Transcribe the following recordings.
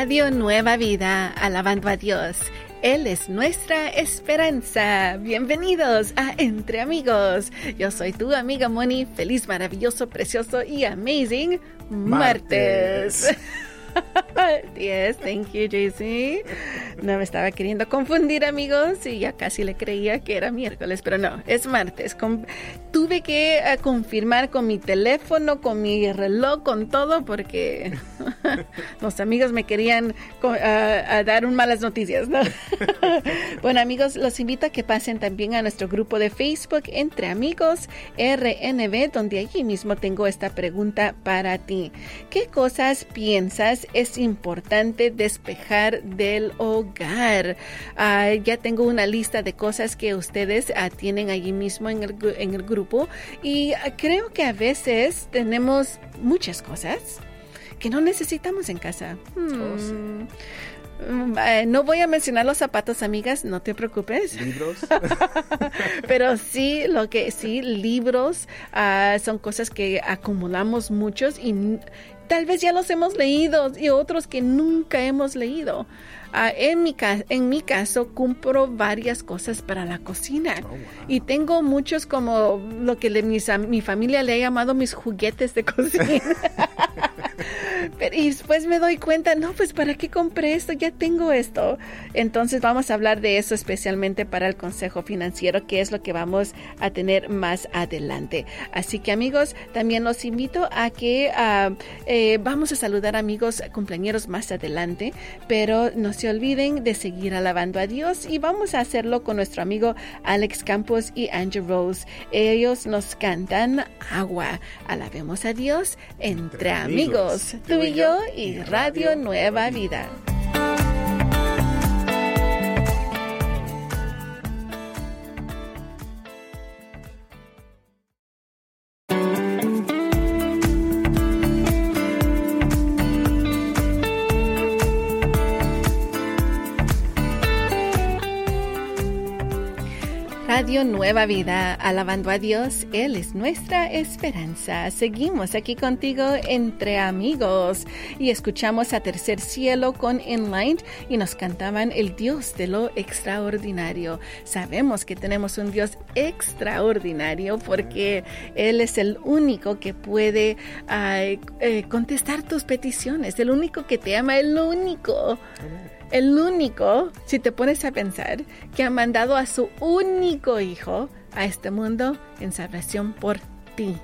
Radio Nueva Vida, alabando a Dios. Él es nuestra esperanza. Bienvenidos a Entre Amigos. Yo soy tu amiga Moni. Feliz, maravilloso, precioso y amazing martes. martes. Yes, thank you, JC. No me estaba queriendo confundir, amigos, y ya casi le creía que era miércoles, pero no, es martes. tuve que eh, confirmar con mi teléfono, con mi reloj, con todo, porque los amigos me querían dar un malas noticias, ¿no? bueno, amigos, los invito a que pasen también a nuestro grupo de Facebook Entre Amigos RNB, donde allí mismo tengo esta pregunta para ti. ¿Qué cosas piensas es importante despejar del hogar. Ah, ya tengo una lista de cosas que ustedes ah, tienen allí mismo en el, en el grupo y ah, creo que a veces tenemos muchas cosas que no necesitamos en casa. Hmm. Oh, mm, eh, no voy a mencionar los zapatos, amigas, no te preocupes. Libros. Pero sí, lo que sí, libros son cosas que acumulamos muchos y tal vez ya los hemos leído y otros que nunca hemos leído. Ah, en, mi en mi caso, compro varias cosas para la cocina oh, y tengo muchos como lo que mi familia le ha llamado mis juguetes de cocina. y después me doy cuenta, no, pues ¿para qué compré esto? Ya tengo esto. Entonces vamos a hablar de eso especialmente para el Consejo Financiero, que es lo que vamos a tener más adelante. Así que amigos, también los invito a que ah, eh, vamos a saludar amigos cumpleaños más adelante, pero no se olviden de seguir alabando a Dios y vamos a hacerlo con nuestro amigo Alex Campos y Angel Rose. Ellos nos cantan agua. Alabemos a Dios entre, amigos tú y yo y Radio Nueva Vida. Radio Nueva Vida, alabando a Dios, Él es nuestra esperanza. Seguimos aquí contigo entre amigos y escuchamos a Tercer Cielo con Enlight y nos cantaban el Dios de lo extraordinario. Sabemos que tenemos un Dios extraordinario porque Él es el único que puede eh, contestar tus peticiones, el único que te ama, el único el único, si te pones a pensar, que ha mandado a su único hijo a este mundo en salvación por ti.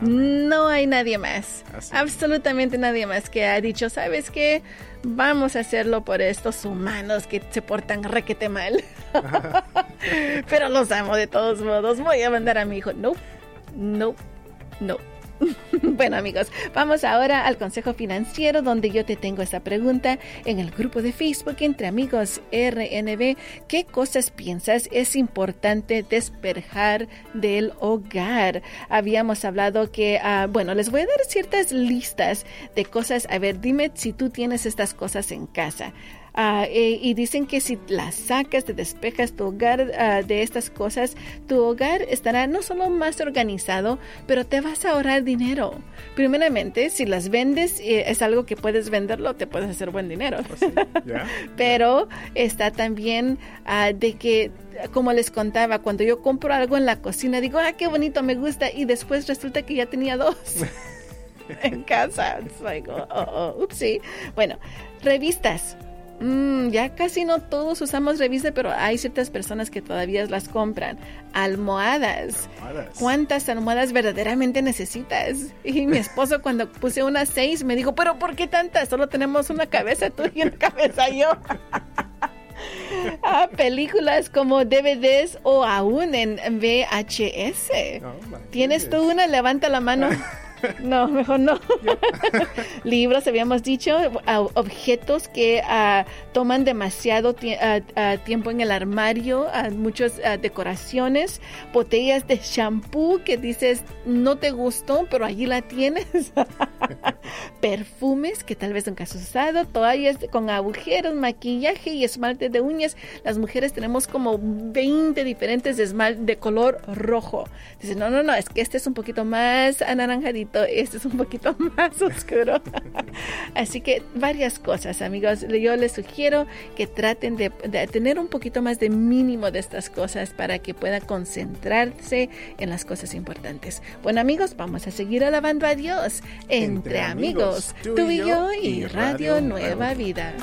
No hay nadie más, absolutamente nadie más que ha dicho, ¿sabes qué? Vamos a hacerlo por estos humanos que se portan requete mal. Pero los amo de todos modos. Voy a mandar a mi hijo. No, no, no. bueno amigos, vamos ahora al consejo financiero donde yo te tengo esta pregunta en el grupo de Facebook entre amigos RNB. ¿Qué cosas piensas es importante despejar del hogar? Habíamos hablado que, ah, bueno, les voy a dar ciertas listas de cosas. A ver, dime si tú tienes estas cosas en casa. Eh, y dicen que si las sacas, te despejas tu hogar ah, de estas cosas, tu hogar estará no solo más organizado, pero te vas a ahorrar dinero. Primeramente, si las vendes, eh, es algo que puedes venderlo, te puedes hacer buen dinero. Pues pero está también ah, de que como les contaba, cuando yo compro algo en la cocina, digo, ah, qué bonito, me gusta, y después resulta que ya tenía dos en casa. It's like, oh, oh, oh Bueno, revistas. Mm, ya casi no todos usamos revista, pero hay ciertas personas que todavía las compran. Almohadas. ¿Cuántas almohadas verdaderamente necesitas? Y mi esposo cuando puse unas seis me dijo, pero ¿por qué tantas? Solo tenemos una cabeza tú y una cabeza yo. Ah, películas como DVDs o aún en VHS. ¿Tienes tú una? Levanta la mano. No, mejor no. Libros, habíamos dicho, objetos que ah, toman demasiado ah, ah, tiempo en el armario, muchas decoraciones, botellas de shampoo que dices no te gustó, pero allí la tienes. perfumes que tal vez nunca has usado, toallas con agujeros, maquillaje y esmalte de uñas. Las mujeres tenemos como 20 diferentes de esmalte de color rojo. Dice, no, no, no, es que este es un poquito más anaranjadito, este es un poquito más oscuro. Así que varias cosas, amigos. Yo les sugiero que traten de, tener un poquito más de mínimo de estas cosas para que puedan concentrarse en las cosas importantes. Bueno, amigos, vamos a seguir alabando a Dios entre, amigos, tú y yo y Radio Nueva Vida.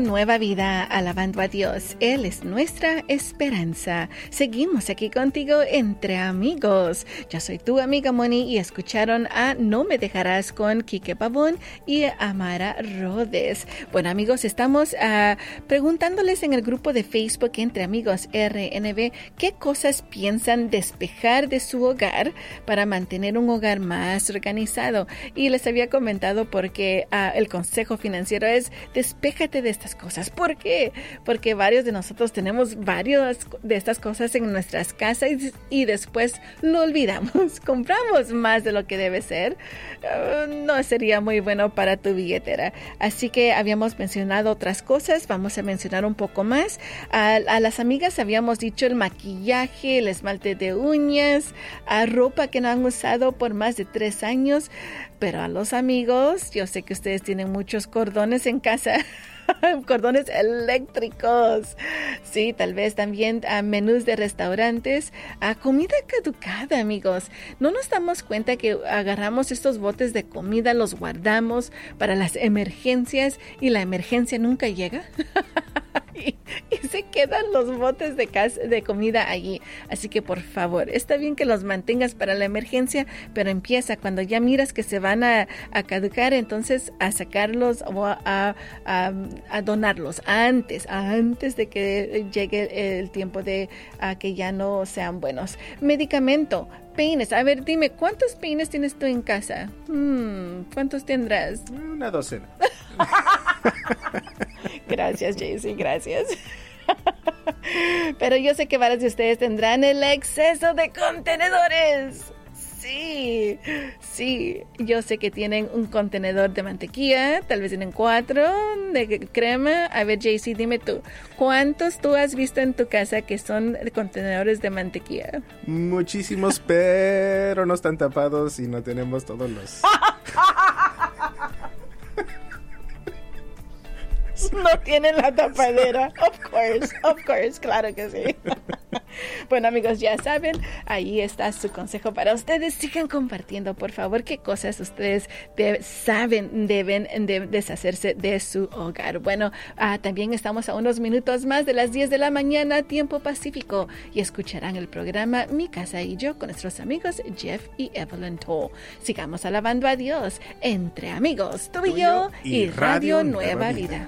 Nueva Vida, alabando a Dios. Él es nuestra esperanza. Seguimos aquí contigo entre amigos. Yo soy tu amiga Moni y escucharon a No me dejarás con Quique Pavón y Amara Rodes. Bueno amigos, estamos uh, preguntándoles en el grupo de Facebook entre amigos RNB qué cosas piensan despejar de su hogar para mantener un hogar más organizado. Y les había comentado porque uh, el consejo financiero es despéjate de estas cosas. ¿Por qué? Porque varios de nosotros tenemos varias de estas cosas en nuestras casas y, después lo olvidamos. Compramos más de lo que debe ser. Ah, no sería muy bueno para tu billetera. Así que habíamos mencionado otras cosas. Vamos a mencionar un poco más. A, las amigas habíamos dicho el maquillaje, el esmalte de uñas, a ropa que no han usado por más de tres años. Pero a los amigos, yo sé que ustedes tienen muchos cordones en casa. cordones eléctricos. Sí, tal vez también a menús de restaurantes, a comida caducada, amigos. No nos damos cuenta que agarramos estos botes de comida, los guardamos para las emergencias y la emergencia nunca llega. se quedan los botes de, de comida allí. Así que por favor, está bien que los mantengas para la emergencia, pero empieza cuando ya miras que se van a, caducar, entonces a sacarlos o a, donarlos antes, antes de que llegue el tiempo de que ya no sean buenos. Medicamento, peines. A ver, dime, ¿cuántos peines tienes tú en casa? Hmm, ¿Cuántos tendrás? Una docena. gracias, Jaycee, gracias. Pero yo sé que varios de ustedes tendrán el exceso de contenedores. Sí, sí, yo sé que tienen un contenedor de mantequilla, tal vez tienen cuatro de crema. A ver, JC, dime tú, ¿cuántos tú has visto en tu casa que son contenedores de mantequilla? Muchísimos, pero no están tapados y no tenemos todos los... no tienen la tapadera. Of course, of course, claro que sí. Bueno amigos, ya saben, ahí está su consejo para ustedes. Sigan compartiendo, por favor, qué cosas ustedes saben deben de deshacerse de su hogar. Bueno, ah, también estamos a unos minutos más de las 10 de la mañana, tiempo pacífico, y escucharán el programa Mi casa y yo con nuestros amigos Jeff y Evelyn Toll. Sigamos alabando a Dios entre amigos, tú, y yo y, Radio, Nueva, Vida.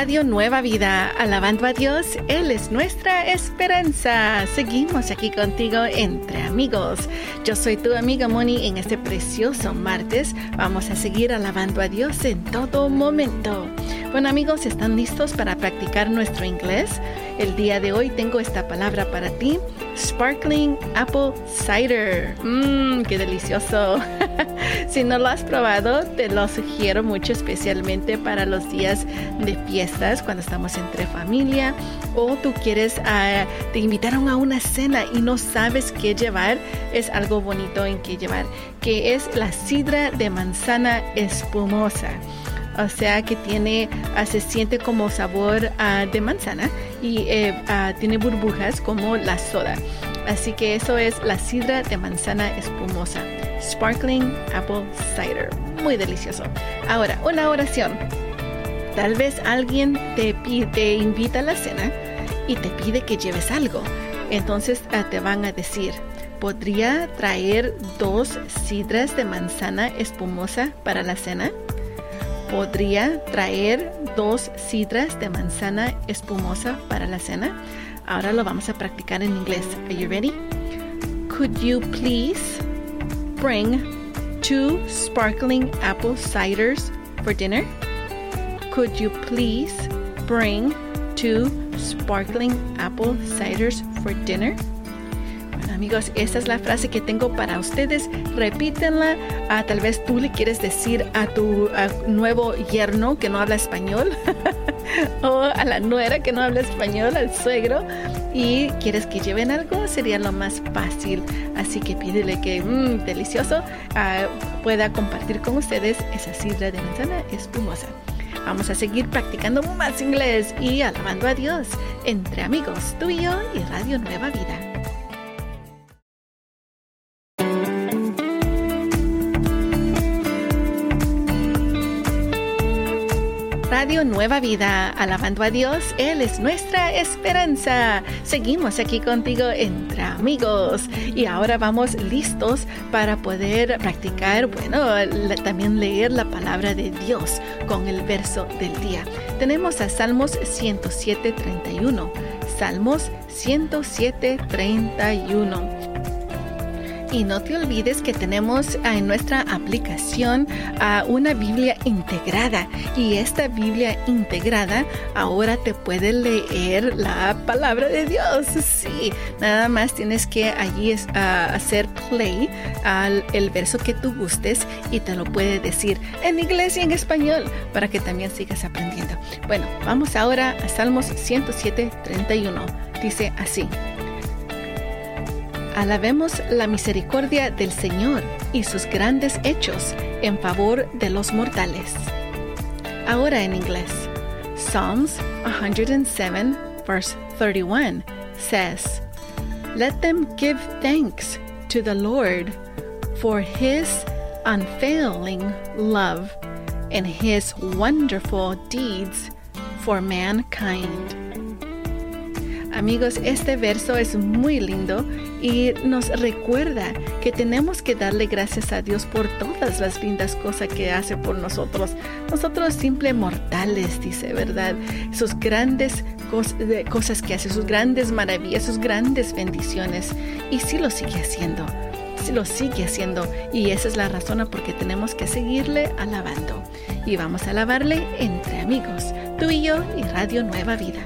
Radio Nueva Vida, alabando a Dios, Él es nuestra esperanza. Seguimos aquí contigo entre amigos. Yo soy tu amiga Moni en este precioso martes. Vamos a seguir alabando a Dios en todo momento. Bueno amigos, ¿están listos para practicar nuestro inglés? El día de hoy tengo esta palabra para ti, Sparkling Apple Cider. Mmm, qué delicioso. si no lo has probado, te lo sugiero mucho, especialmente para los días de fiestas, cuando estamos entre familia o tú quieres, ah, te invitaron a una cena y no sabes qué llevar, es algo bonito en qué llevar, que es la sidra de manzana espumosa o sea que tiene, ah, se siente como sabor ah, de manzana y eh, tiene burbujas como la soda. Así que eso es la sidra de manzana espumosa. Sparkling Apple Cider. Muy delicioso. Ahora, una oración. Tal vez alguien te, invita a la cena y te pide que lleves algo. Entonces ah, te van a decir, ¿Podría traer dos sidras de manzana espumosa para la cena? ¿Podría traer dos sidras de manzana espumosa para la cena? Ahora lo vamos a practicar en inglés. Are you ready? Could you please bring two sparkling apple ciders for dinner? Could you please bring two sparkling apple ciders for dinner? Amigos, esta es la frase que tengo para ustedes. Repítenla. Ah, tal vez tú le quieres decir a tu nuevo yerno que no habla español o a la nuera que no habla español, al suegro y quieres que lleven algo, sería lo más fácil. Así que pídele que, mmm, delicioso, ah, pueda compartir con ustedes esa sidra de manzana espumosa. Vamos a seguir practicando más inglés y alabando a Dios entre amigos, tú y yo y Radio Nueva Vida. Nueva Vida, alabando a Dios, Él es nuestra esperanza. Seguimos aquí contigo entre amigos y ahora vamos listos para poder practicar, bueno, también leer la palabra de Dios con el verso del día. Tenemos a Salmos 107, 31. Salmos 107, 31. Y no te olvides que tenemos ah, en nuestra aplicación ah, una Biblia integrada. Y esta Biblia integrada ahora te puede leer la palabra de Dios. Sí, nada más tienes que allí ah, hacer play al el verso que tú gustes y te lo puede decir en inglés y en español para que también sigas aprendiendo. Bueno, vamos ahora a Salmos 107, 31. Dice así. Alabemos la misericordia del Señor y sus grandes hechos en favor de los mortales. Ahora en inglés. Psalms 107, verse 31 says, Let them give thanks to the Lord for his unfailing love and his wonderful deeds for mankind. Amigos, este verso es muy lindo y nos recuerda que tenemos que darle gracias a Dios por todas las lindas cosas que hace por nosotros. Nosotros simples mortales, dice, ¿verdad? Sus grandes cosas que hace, sus grandes maravillas, sus grandes bendiciones. Y sí lo sigue haciendo. Sí lo sigue haciendo. Y esa es la razón por que tenemos que seguirle alabando. Y vamos a alabarle entre amigos, tú y yo y Radio Nueva Vida.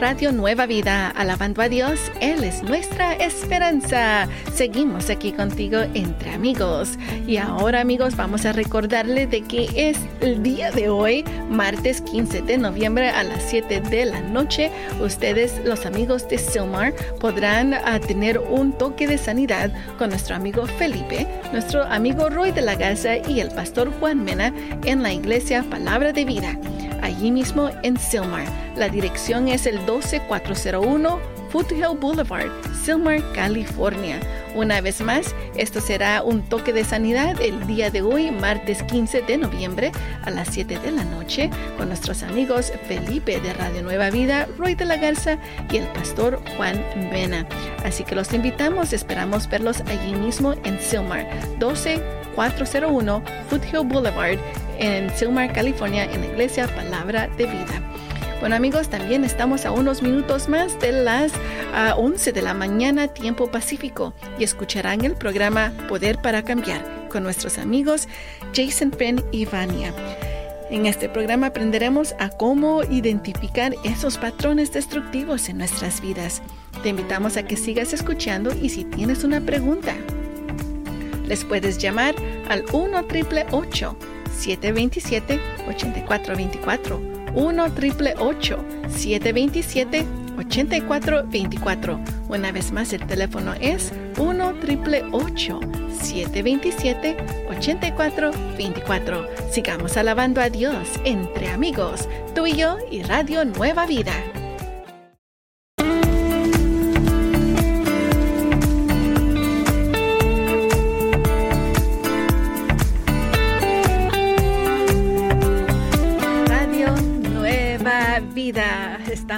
Radio Nueva Vida, alabando a Dios, Él es nuestra esperanza. Seguimos aquí contigo entre amigos. Y ahora amigos vamos a recordarle de que es el día de hoy, martes 15 de noviembre a las 7 de la noche. Ustedes, los amigos de Silmar, podrán ah, tener un toque de sanidad con nuestro amigo Felipe, nuestro amigo Roy de la Garza y el pastor Juan Mena en la iglesia Palabra de Vida allí mismo en Silmar. La dirección es el 12401 Foothill Boulevard, Silmar, California. Una vez más, esto será un toque de sanidad el día de hoy, martes 15 de noviembre a las 7 de la noche, con nuestros amigos Felipe de Radio Nueva Vida, Roy de la Garza y el pastor Juan Vena. Así que los invitamos, esperamos verlos allí mismo en Silmar, 12401 Foothill Boulevard, en Silmar, California, en la iglesia Palabra de Vida. Bueno amigos, también estamos a unos minutos más de las 11 de la mañana tiempo pacífico y escucharán el programa Poder para Cambiar con nuestros amigos Jason Penn y Vania. En este programa aprenderemos a cómo identificar esos patrones destructivos en nuestras vidas. Te invitamos a que sigas escuchando y si tienes una pregunta, les puedes llamar al 1 888 727-8424. 1 727 8424. Una vez más, el teléfono es 1 727 8424. Sigamos alabando a Dios entre amigos, tú y yo y Radio Nueva Vida.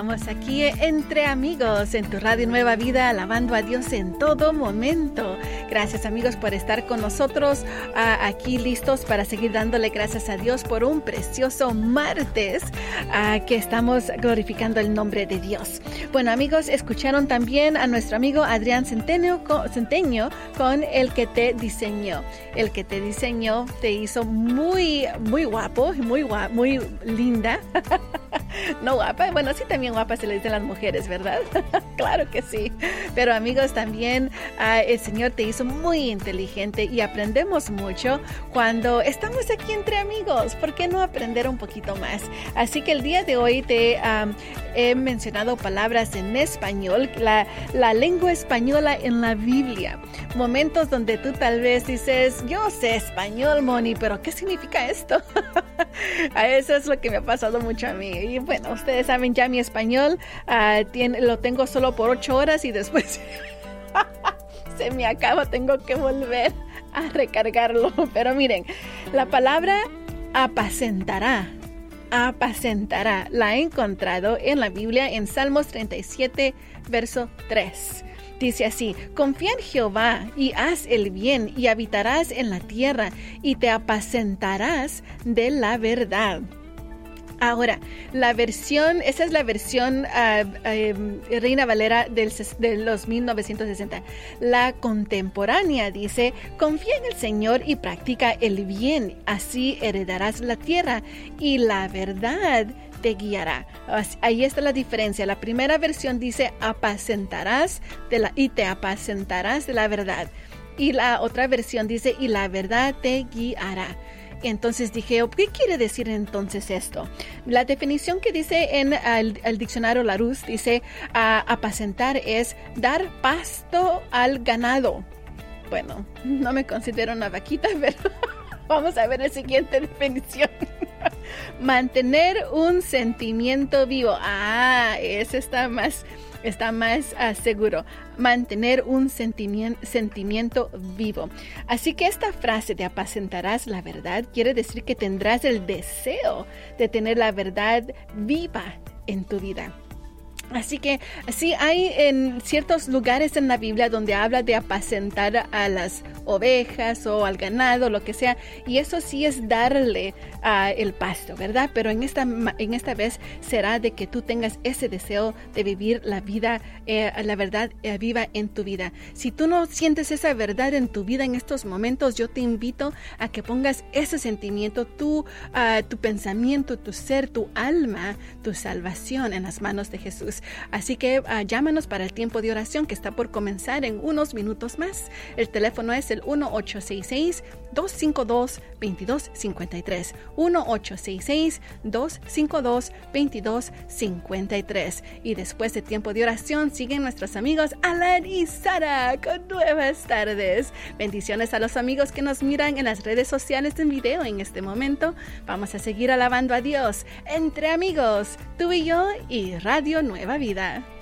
Estamos aquí entre amigos en tu Radio Nueva Vida, alabando a Dios en todo momento. Gracias amigos por estar con nosotros aquí listos para seguir dándole gracias a Dios por un precioso martes que estamos glorificando el nombre de Dios. Bueno amigos, escucharon también a nuestro amigo Adrián Centenio, Centeño con el que te diseñó. El que te diseñó te hizo muy, muy guapo, muy, guapo, muy linda. no guapa, bueno, sí también guapa se le dice a las mujeres, ¿verdad? claro que sí. Pero amigos, también ah, el Señor te hizo muy inteligente y aprendemos mucho cuando estamos aquí entre amigos. ¿Por qué no aprender un poquito más? Así que el día de hoy te he mencionado palabras en español, la, la lengua española en la Biblia. Momentos donde tú tal vez dices, yo sé español, Moni, pero ¿qué significa esto? a eso es lo que me ha pasado mucho a mí. Y bueno, ustedes saben ya mi español, ah, lo tengo solo por ocho horas y después se me acaba, tengo que volver a recargarlo. Pero miren, la palabra apacentará apacentará. La he encontrado en la Biblia en Salmos 37, verso 3. Dice así, confía en Jehová y haz el bien y habitarás en la tierra y te apacentarás de la verdad. Ahora, la versión, esa es la versión ah, em, Reina Valera de los 1960. La contemporánea dice, confía en el Señor y practica el bien, así heredarás la tierra y la verdad te guiará. Ahí está la diferencia. La primera versión dice apacentarás de la, y te apacentarás de la verdad. Y la otra versión dice y la verdad te guiará. Entonces dije, oh, ¿qué quiere decir entonces esto? La definición que dice en el, diccionario Larousse dice, apacentar es dar pasto al ganado. Bueno, no me considero una vaquita, pero vamos a ver la siguiente definición. Mantener un sentimiento vivo. Ah, ese está más está más ah, seguro. Mantener un sentimiento, vivo. Así que esta frase de apacentarás la verdad quiere decir que tendrás el deseo de tener la verdad viva en tu vida. Así que sí hay en ciertos lugares en la Biblia donde habla de apacentar a las ovejas o al ganado, lo que sea, y eso sí es darle uh, el pasto, ¿verdad? Pero en esta, en esta vez será de que tú tengas ese deseo de vivir la vida, eh, la verdad eh, viva en tu vida. Si tú no sientes esa verdad en tu vida en estos momentos, yo te invito a que pongas ese sentimiento, tu, uh, tu pensamiento, tu ser, tu alma, tu salvación en las manos de Jesús. Así que uh, llámanos para el tiempo de oración que está por comenzar en unos minutos más. El teléfono es el 1866-252-2253. 1866-252-2253. Y después de tiempo de oración siguen nuestros amigos Alan y Sara con nuevas tardes. Bendiciones a los amigos que nos miran en las redes sociales en video en este momento. Vamos a seguir alabando a Dios entre amigos, tú y yo y Radio Nueva Vida.